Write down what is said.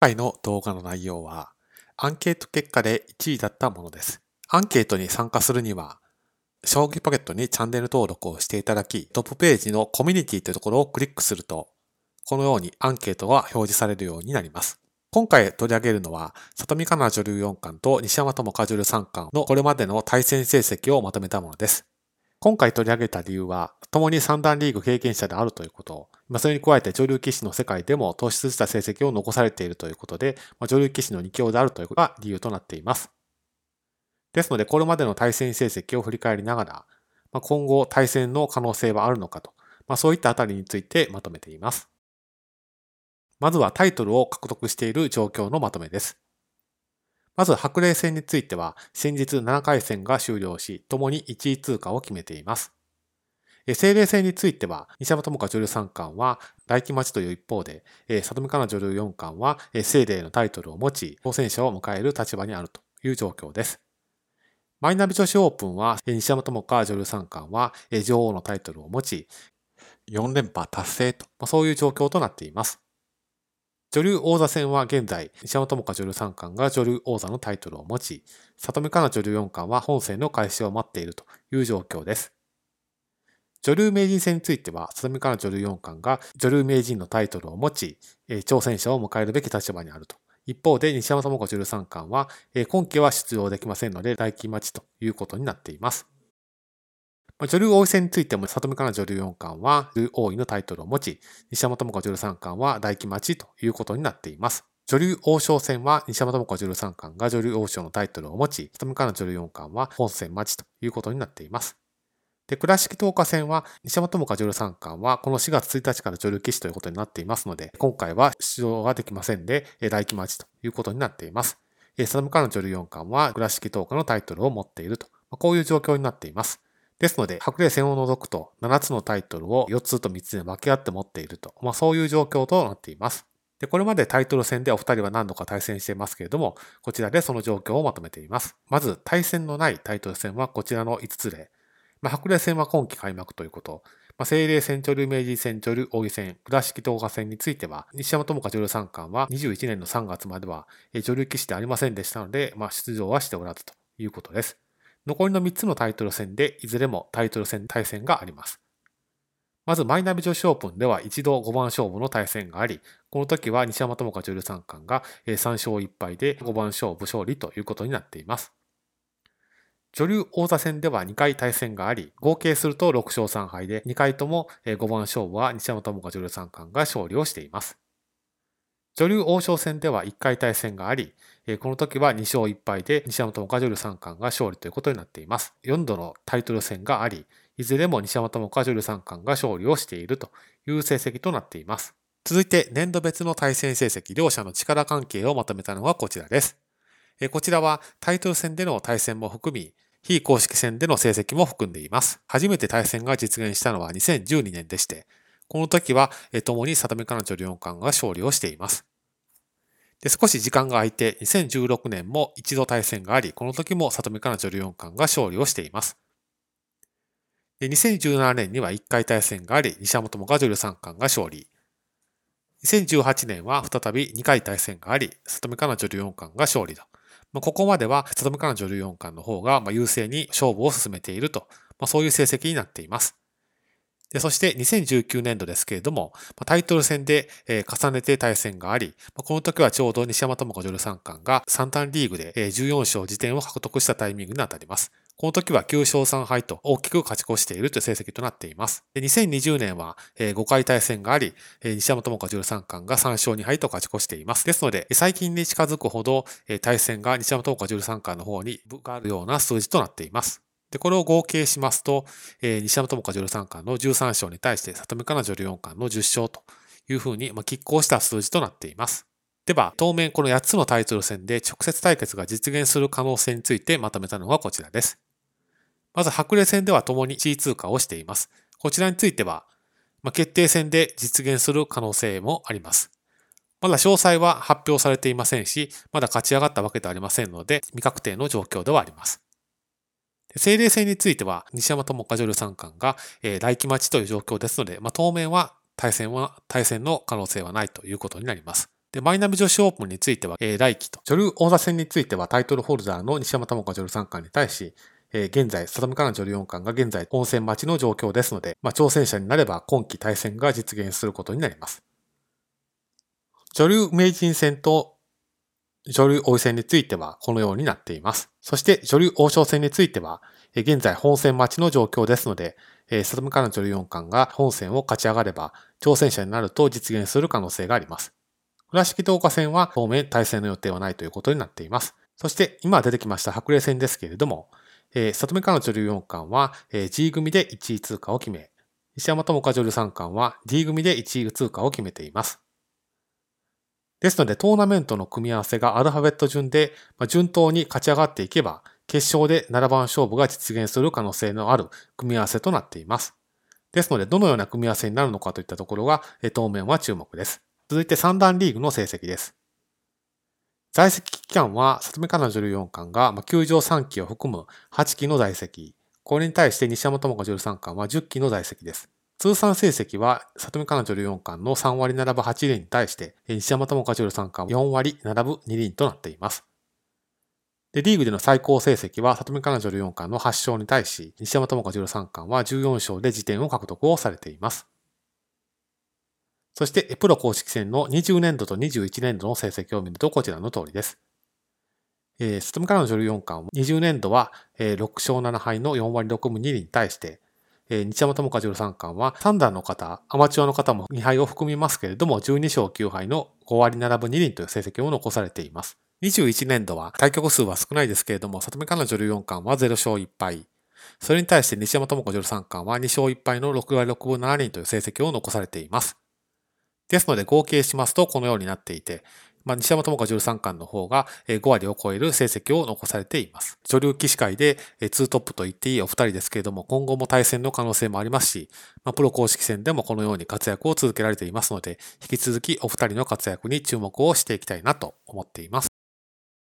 回の動画の内容は、アンケート結果で1位だったものです。アンケートに参加するには、将棋ポケットにチャンネル登録をしていただき、トップページのコミュニティというところをクリックすると、このようにアンケートが表示されるようになります。今回取り上げるのは、里見香奈女流四冠と西山智香女流三冠のこれまでの対戦成績をまとめたものです。今回取り上げた理由は、共に三段リーグ経験者であるということ、まあ、それに加えて女流棋士の世界でも突出した成績を残されているということで、まあ、女流棋士の二強であるということが理由となっています。ですので、これまでの対戦成績を振り返りながら、まあ、今後対戦の可能性はあるのかと、まあ、そういったあたりについてまとめています。まずはタイトルを獲得している状況のまとめです。まず白麗戦については、先日7回戦が終了し、共に1位通過を決めています。精霊戦については、西山智香女流三冠は大気待ちという一方で、里見香奈女流四冠は精霊のタイトルを持ち、当選者を迎える立場にあるという状況です。マイナビ女子オープンは、西山智香女流三冠は女王のタイトルを持ち、4連覇達成と、そういう状況となっています。女流王座戦は現在、西山智香女流三冠が女流王座のタイトルを持ち、里見香奈女流四冠は本戦の開始を待っているという状況です。女流名人戦については、里見香奈女流四冠が女流名人のタイトルを持ち、挑戦者を迎えるべき立場にあると。一方で、西山智子女流三冠は、今期は出場できませんので、来期待ちということになっています。女流王位戦についても、里見香奈女流四冠は、女流王位のタイトルを持ち、西山智子女流三冠は大期待ちということになっています。女流王将戦は、西山智子女流三冠が女流王将のタイトルを持ち、里見香奈女流四冠は本戦待ちということになっています。で、倉敷10日戦は、西山智香女流三冠は、この4月1日から女流棋士ということになっていますので、今回は出場ができませんで、来期待ちということになっています。サムカの女流四冠は、倉敷10日のタイトルを持っていると、こういう状況になっています。ですので、白麗戦を除くと、7つのタイトルを4つと3つで分け合って持っていると、まあ、そういう状況となっています。で、これまでタイトル戦でお二人は何度か対戦していますけれども、こちらでその状況をまとめています。まず、対戦のないタイトル戦はこちらの5つで、まあ、白麗戦は今季開幕ということ。まあ、精霊戦、女流明治戦、女流王位戦、倉敷東河戦については、西山智香女流三冠は21年の3月までは女流棋士でありませんでしたので、まあ、出場はしておらずということです。残りの3つのタイトル戦で、いずれもタイトル戦対戦があります。まず、マイナビ女子オープンでは一度5番勝負の対戦があり、この時は西山智香女流三冠が3勝1敗で5番勝負勝利ということになっています。女流王座戦では2回対戦があり、合計すると6勝3敗で、2回とも5番勝負は西山智香女流三冠が勝利をしています。女流王将戦では1回対戦があり、この時は2勝1敗で西山智香女流三冠が勝利ということになっています。4度のタイトル戦があり、いずれも西山智香女流三冠が勝利をしているという成績となっています。続いて年度別の対戦成績両者の力関係をまとめたのがこちらです。こちらはタイトル戦での対戦も含み、非公式戦での成績も含んでいます。初めて対戦が実現したのは2012年でして、この時は共に里見香奈女流四冠が勝利をしています。で少し時間が空いて2016年も一度対戦があり、この時も里見香奈女流四冠が勝利をしています。で2017年には1回対戦があり、西山智が女流三冠が勝利。2018年は再び2回対戦があり、里見香奈女流四冠が勝利と。まあ、ここまでは、里見香奈女流四冠の方が優勢に勝負を進めていると、まあ、そういう成績になっています。でそして2019年度ですけれども、タイトル戦で重ねて対戦があり、この時はちょうど西山智子女流三冠が三段リーグで14勝時点を獲得したタイミングに当たります。この時は9勝3敗と大きく勝ち越しているという成績となっています。2020年は5回対戦があり、西山智子13冠が3勝2敗と勝ち越しています。ですので、最近に近づくほど対戦が西山智子13冠の方に分があるような数字となっています。で、これを合計しますと、西山智子13冠の13勝に対して、里見香奈14冠の10勝というふうに、まあ、拮抗した数字となっています。では、当面この8つのタイトル戦で直接対決が実現する可能性についてまとめたのがこちらです。まず白麗戦では共に地位通過をしています。こちらについては、まあ、決定戦で実現する可能性もあります。まだ詳細は発表されていませんし、まだ勝ち上がったわけではありませんので、未確定の状況ではあります。精霊戦については、西山智香女流三冠が、えー、来期待ちという状況ですので、まあ、当面は対戦は、対戦の可能性はないということになります。で、マイナビ女子オープンについては、えー、来期と、女流王座戦についてはタイトルホルダーの西山智子女流三冠に対し、えー、現在、里見香奈女流四冠が現在、温泉待ちの状況ですので、まあ、挑戦者になれば今季対戦が実現することになります。女流名人戦と女流王位戦についてはこのようになっています。そして女流王将戦については、現在本戦待ちの状況ですので、里見香奈女流四冠が本戦を勝ち上がれば、挑戦者になると実現する可能性があります。倉敷東火戦は当面対戦の予定はないということになっています。そして今出てきました白麗戦ですけれども、えー、里見香奈女流四冠は、えー、G 組で1位通過を決め、石山智香女流三冠は D 組で1位通過を決めています。ですので、トーナメントの組み合わせがアルファベット順で、まあ、順当に勝ち上がっていけば、決勝で7番勝負が実現する可能性のある組み合わせとなっています。ですので、どのような組み合わせになるのかといったところが、当面は注目です。続いて三段リーグの成績です。在籍期間は、里見香奈女流四冠が、まあ、球場3期を含む8期の在籍。これに対して西山智子女流三冠は10期の在籍です。通算成績は、里見香奈女流四冠の3割並ぶ8厘に対して、西山智子女流三冠は4割並ぶ2厘となっています。で、リーグでの最高成績は、里見香奈女流四冠の8勝に対し、西山智子女流三冠は14勝で辞点を獲得をされています。そして、プロ公式戦の20年度と21年度の成績を見るとこちらの通りです。えー、里見からの女流4冠、20年度は、えー、6勝7敗の4割6分2厘に対して、えー、日山智香女流3冠は、3段の方、アマチュアの方も2敗を含みますけれども、12勝9敗の5割7分2厘という成績を残されています。21年度は対局数は少ないですけれども、里見香奈女流4冠は0勝1敗。それに対して西山智子女流3冠は2勝1敗の6割6分7厘という成績を残されています。ですので合計しますとこのようになっていて、まあ、西山智子13冠の方が5割を超える成績を残されています。女流棋士会で2トップと言っていいお二人ですけれども、今後も対戦の可能性もありますし、まあ、プロ公式戦でもこのように活躍を続けられていますので、引き続きお二人の活躍に注目をしていきたいなと思っています。